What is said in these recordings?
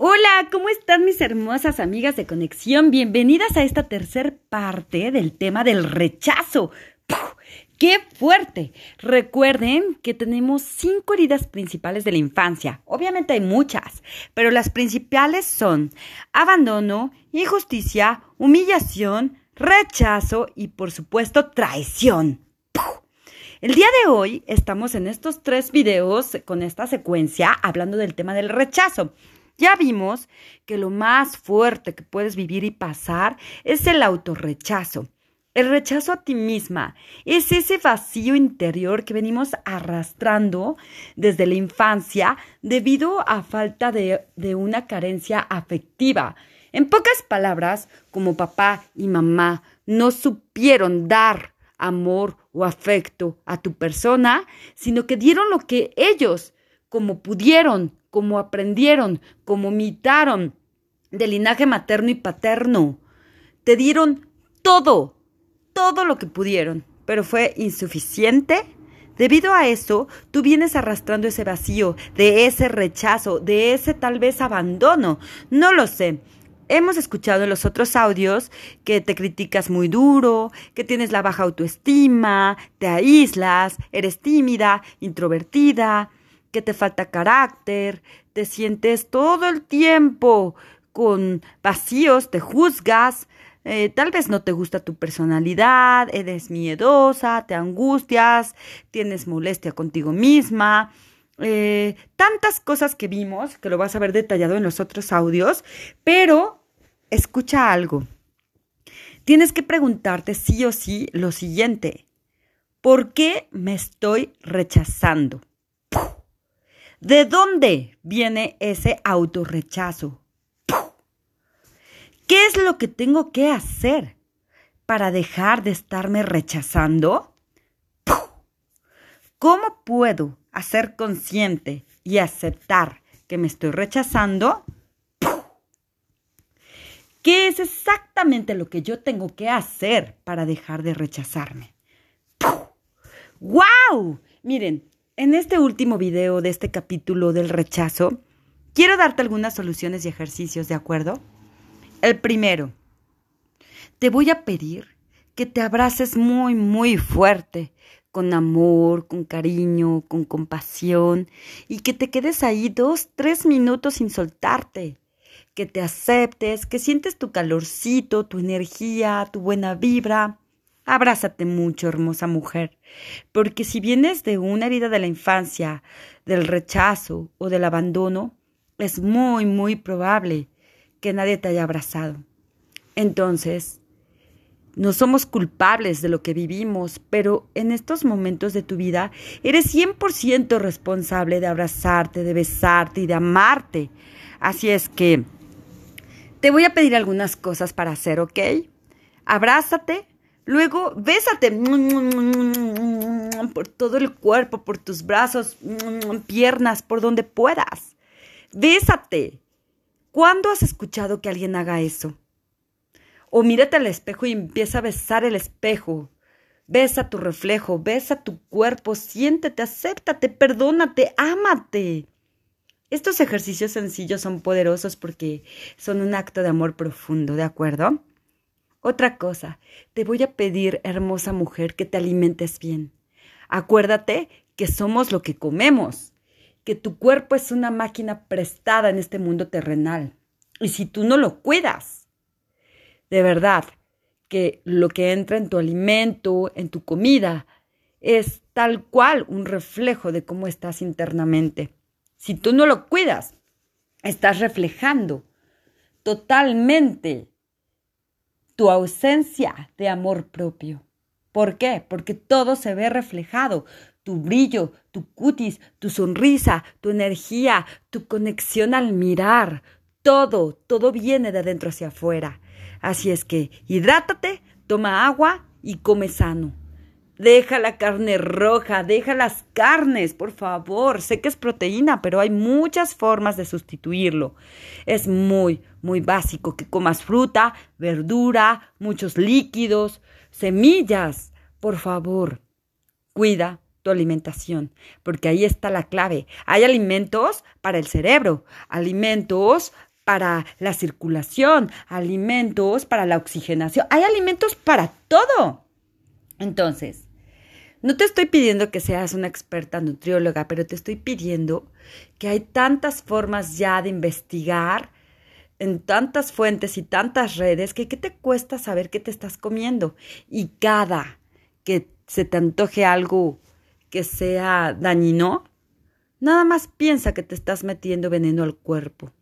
Hola, ¿cómo están mis hermosas amigas de conexión? Bienvenidas a esta tercer parte del tema del rechazo. ¡Qué fuerte! Recuerden que tenemos cinco heridas principales de la infancia. Obviamente hay muchas, pero las principales son abandono, injusticia, humillación, rechazo y por supuesto traición. El día de hoy estamos en estos tres videos con esta secuencia hablando del tema del rechazo. Ya vimos que lo más fuerte que puedes vivir y pasar es el autorrechazo. El rechazo a ti misma es ese vacío interior que venimos arrastrando desde la infancia debido a falta de, de, una carencia afectiva. En pocas palabras, como papá y mamá no supieron dar amor o afecto a tu persona, sino que dieron lo que ellos, como pudieron, como aprendieron, como imitaron del linaje materno y paterno. Te dieron todo, todo lo que pudieron, pero fue insuficiente. Debido a eso, tú vienes arrastrando ese vacío, de ese rechazo, de ese tal vez abandono. No lo sé. Hemos escuchado en los otros audios que te criticas muy duro, que tienes la baja autoestima, te aíslas, eres tímida, introvertida, que te falta carácter, te sientes todo el tiempo con vacíos, te juzgas, eh, tal vez no te gusta tu personalidad, eres miedosa, te angustias, tienes molestia contigo misma, eh, tantas cosas que vimos, que lo vas a ver detallado en los otros audios, pero escucha algo. Tienes que preguntarte sí o sí lo siguiente. ¿Por qué me estoy rechazando? ¿De dónde viene ese autorrechazo? ¿Qué es lo que tengo que hacer para dejar de estarme rechazando? ¿Cómo puedo hacer consciente y aceptar que me estoy rechazando? ¿Qué es exactamente lo que yo tengo que hacer para dejar de rechazarme? ¡Wow! Miren, en este último video de este capítulo del rechazo, quiero darte algunas soluciones y ejercicios, ¿de acuerdo? El primero, te voy a pedir que te abraces muy, muy fuerte, con amor, con cariño, con compasión, y que te quedes ahí dos, tres minutos sin soltarte, que te aceptes, que sientes tu calorcito, tu energía, tu buena vibra, Abrázate mucho, hermosa mujer, porque si vienes de una herida de la infancia, del rechazo o del abandono, es muy, muy probable que nadie te haya abrazado. Entonces, no somos culpables de lo que vivimos, pero en estos momentos de tu vida eres 100% responsable de abrazarte, de besarte y de amarte. Así es que te voy a pedir algunas cosas para hacer, ¿ok? Abrázate, Luego, bésate por todo el cuerpo, por tus brazos, piernas, por donde puedas. Bésate. ¿Cuándo has escuchado que alguien haga eso? O mírate al espejo y empieza a besar el espejo. Besa tu reflejo, besa tu cuerpo, siéntete, acéptate, perdónate, ámate. Estos ejercicios sencillos son poderosos porque son un acto de amor profundo, ¿de acuerdo? Otra cosa, te voy a pedir, hermosa mujer, que te alimentes bien. Acuérdate que somos lo que comemos, que tu cuerpo es una máquina prestada en este mundo terrenal. Y si tú no lo cuidas, de verdad, que lo que entra en tu alimento, en tu comida, es tal cual un reflejo de cómo estás internamente. Si tú no lo cuidas, estás reflejando totalmente tu ausencia de amor propio. ¿Por qué? Porque todo se ve reflejado. Tu brillo, tu cutis, tu sonrisa, tu energía, tu conexión al mirar. Todo, todo viene de adentro hacia afuera. Así es que hidrátate, toma agua y come sano. Deja la carne roja, deja las carnes, por favor. Sé que es proteína, pero hay muchas formas de sustituirlo. Es muy, muy básico que comas fruta, verdura, muchos líquidos, semillas. Por favor, cuida tu alimentación, porque ahí está la clave. Hay alimentos para el cerebro, alimentos para la circulación, alimentos para la oxigenación. Hay alimentos para todo. Entonces, no te estoy pidiendo que seas una experta nutrióloga, pero te estoy pidiendo que hay tantas formas ya de investigar en tantas fuentes y tantas redes que qué te cuesta saber qué te estás comiendo. Y cada que se te antoje algo que sea dañino, nada más piensa que te estás metiendo veneno al cuerpo.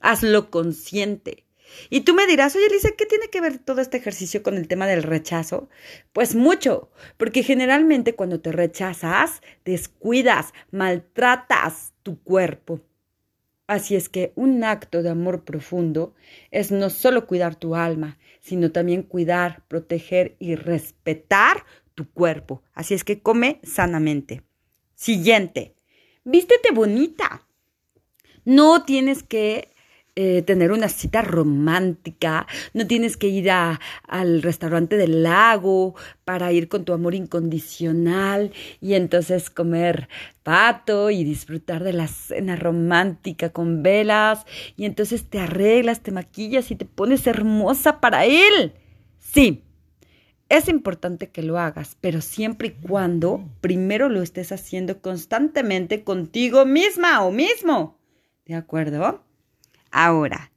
Hazlo consciente. Y tú me dirás, oye, Elisa, ¿qué tiene que ver todo este ejercicio con el tema del rechazo? Pues mucho, porque generalmente cuando te rechazas, descuidas, maltratas tu cuerpo. Así es que un acto de amor profundo es no solo cuidar tu alma, sino también cuidar, proteger y respetar tu cuerpo. Así es que come sanamente. Siguiente, vístete bonita. No tienes que eh, tener una cita romántica, no tienes que ir a, al restaurante del lago para ir con tu amor incondicional y entonces comer pato y disfrutar de la cena romántica con velas y entonces te arreglas, te maquillas y te pones hermosa para él. Sí, es importante que lo hagas, pero siempre y cuando primero lo estés haciendo constantemente contigo misma o mismo. ¿De acuerdo? Ahora,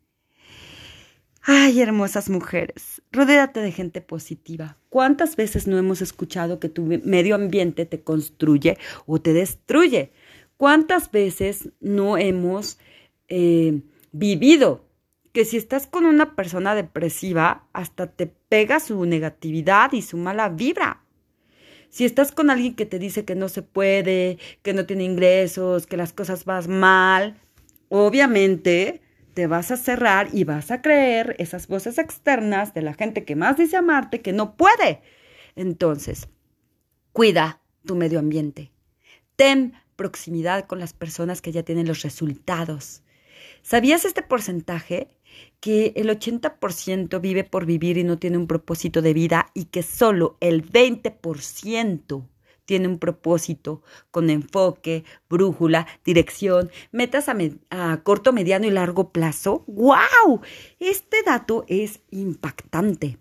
ay, hermosas mujeres, rodéate de gente positiva. ¿Cuántas veces no hemos escuchado que tu medio ambiente te construye o te destruye? ¿Cuántas veces no hemos eh, vivido que si estás con una persona depresiva, hasta te pega su negatividad y su mala vibra? Si estás con alguien que te dice que no se puede, que no tiene ingresos, que las cosas van mal, obviamente te vas a cerrar y vas a creer esas voces externas de la gente que más dice amarte que no puede. Entonces, cuida tu medio ambiente. Ten proximidad con las personas que ya tienen los resultados. ¿Sabías este porcentaje? Que el 80% vive por vivir y no tiene un propósito de vida y que solo el 20% tiene un propósito con enfoque, brújula, dirección, metas a, corto, mediano y largo plazo. ¡Wow! Este dato es impactante.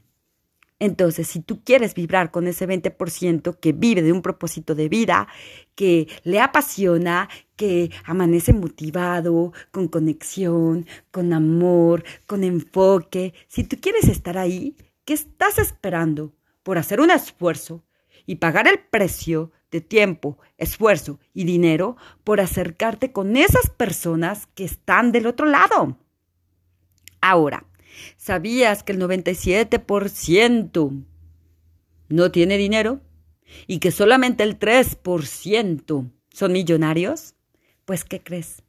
Entonces, si tú quieres vibrar con ese 20% que vive de un propósito de vida, que le apasiona, que amanece motivado, con conexión, con amor, con enfoque, si tú quieres estar ahí, ¿qué estás esperando por hacer un esfuerzo y pagar el precio de tiempo, esfuerzo y dinero por acercarte con esas personas que están del otro lado. Ahora, ¿sabías que el 97% no tiene dinero y que solamente el 3% son millonarios? Pues, ¿qué crees?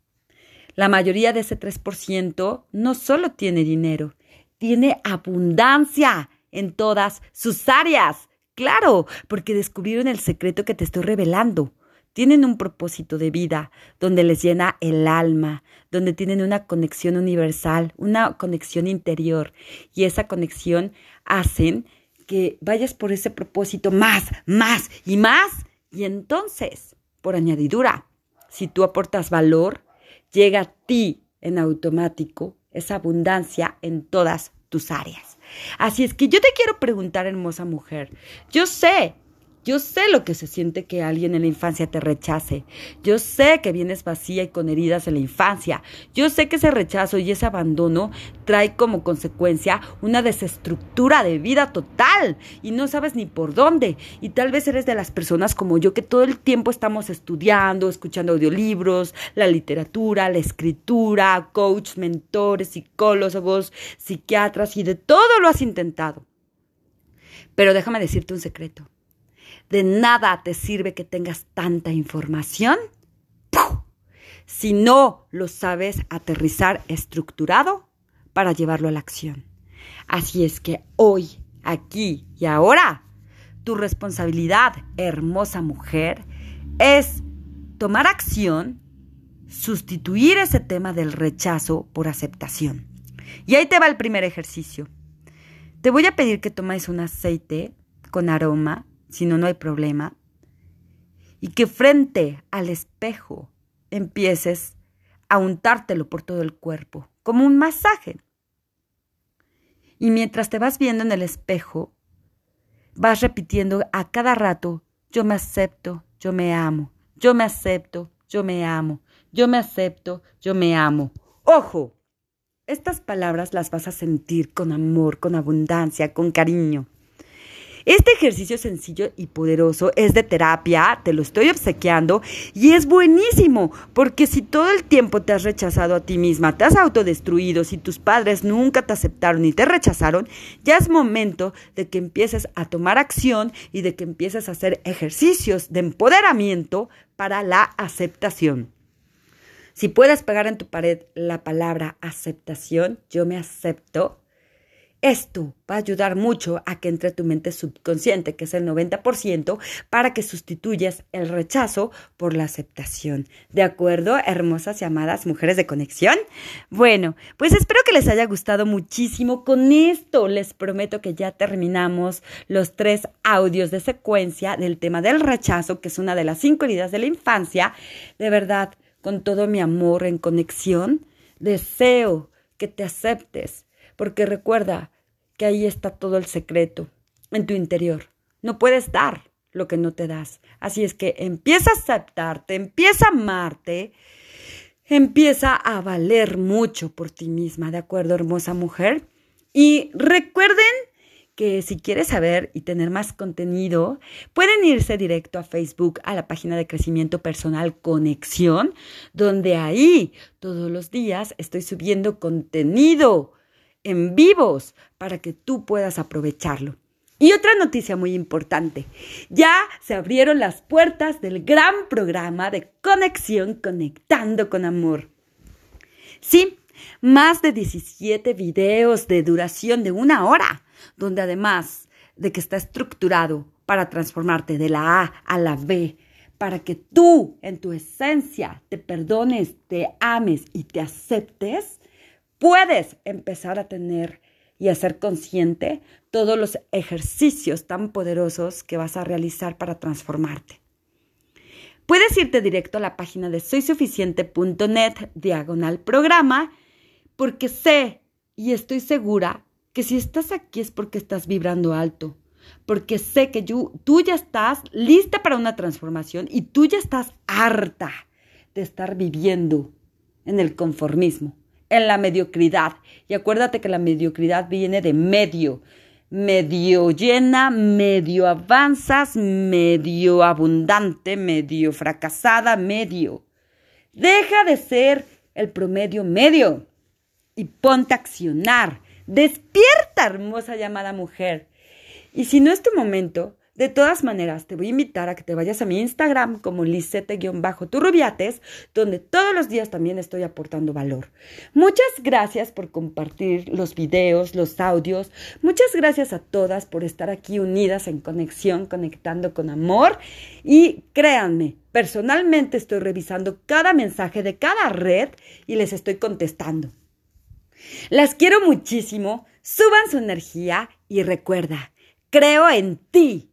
La mayoría de ese 3% no solo tiene dinero, tiene abundancia en todas sus áreas Claro, porque descubrieron el secreto que te estoy revelando. Tienen un propósito de vida donde les llena el alma, donde tienen una conexión universal, una conexión interior. Y esa conexión hacen que vayas por ese propósito más, más y más. Y entonces, por añadidura, si tú aportas valor, llega a ti en automático esa abundancia en todas tus áreas. Así es que yo te quiero preguntar, hermosa mujer, yo sé yo sé lo que se siente que alguien en la infancia te rechace. Yo sé que vienes vacía y con heridas en la infancia. Yo sé que ese rechazo y ese abandono trae como consecuencia una desestructura de vida total y no sabes ni por dónde. Y tal vez eres de las personas como yo que todo el tiempo estamos estudiando, escuchando audiolibros, la literatura, la escritura, coach, mentores, psicólogos, psiquiatras y de todo lo has intentado. Pero déjame decirte un secreto de nada te sirve que tengas tanta información si no lo sabes aterrizar estructurado para llevarlo a la acción. Así es que hoy, aquí y ahora, tu responsabilidad, hermosa mujer, es tomar acción, sustituir ese tema del rechazo por aceptación. Y ahí te va el primer ejercicio. Te voy a pedir que tomes un aceite con aroma si no, no hay problema. Y que frente al espejo empieces a untártelo por todo el cuerpo, como un masaje. Y mientras te vas viendo en el espejo, vas repitiendo a cada rato, yo me acepto, yo me amo, yo me acepto, yo me amo, yo me acepto, yo me amo. Ojo, estas palabras las vas a sentir con amor, con abundancia, con cariño. Este ejercicio sencillo y poderoso es de terapia, te lo estoy obsequiando y es buenísimo, porque si todo el tiempo te has rechazado a ti misma, te has autodestruido, si tus padres nunca te aceptaron y te rechazaron, ya es momento de que empieces a tomar acción y de que empieces a hacer ejercicios de empoderamiento para la aceptación. Si puedes pegar en tu pared la palabra aceptación, yo me acepto, esto va a ayudar mucho a que entre tu mente subconsciente, que es el 90%, para que sustituyas el rechazo por la aceptación. ¿De acuerdo, hermosas llamadas mujeres de conexión? Bueno, pues espero que les haya gustado muchísimo. Con esto les prometo que ya terminamos los tres audios de secuencia del tema del rechazo, que es una de las cinco heridas de la infancia. De verdad, con todo mi amor en conexión, deseo que te aceptes, porque recuerda, que ahí está todo el secreto, en tu interior. No puedes dar lo que no te das. Así es que empieza a aceptarte, empieza a amarte, empieza a valer mucho por ti misma, ¿de acuerdo, hermosa mujer? Y recuerden que si quieres saber y tener más contenido, pueden irse directo a Facebook, a la página de crecimiento personal Conexión, donde ahí todos los días estoy subiendo contenido en vivos para que tú puedas aprovecharlo. Y otra noticia muy importante, ya se abrieron las puertas del gran programa de conexión Conectando con Amor. Sí, más de 17 videos de duración de una hora, donde además de que está estructurado para transformarte de la A a la B, para que tú en tu esencia te perdones, te ames y te aceptes, puedes empezar a tener y a ser consciente todos los ejercicios tan poderosos que vas a realizar para transformarte. Puedes irte directo a la página de soysuficiente.net diagonal programa porque sé y estoy segura que si estás aquí es porque estás vibrando alto, porque sé que tú ya estás lista para una transformación y tú ya estás harta de estar viviendo en el conformismo en la mediocridad. Y acuérdate que la mediocridad viene de medio. Medio llena, medio avanzas, medio abundante, medio fracasada, medio. Deja de ser el promedio medio y ponte a accionar. Despierta, hermosa llamada mujer. Y si no es tu momento, de todas maneras, te voy a invitar a que te vayas a mi Instagram como lisete-turrubiates, donde todos los días también estoy aportando valor. Muchas gracias por compartir los videos, los audios. Muchas gracias a todas por estar aquí unidas en conexión, conectando con amor. Y créanme, personalmente estoy revisando cada mensaje de cada red y les estoy contestando. Las quiero muchísimo, suban su energía y recuerda, creo en ti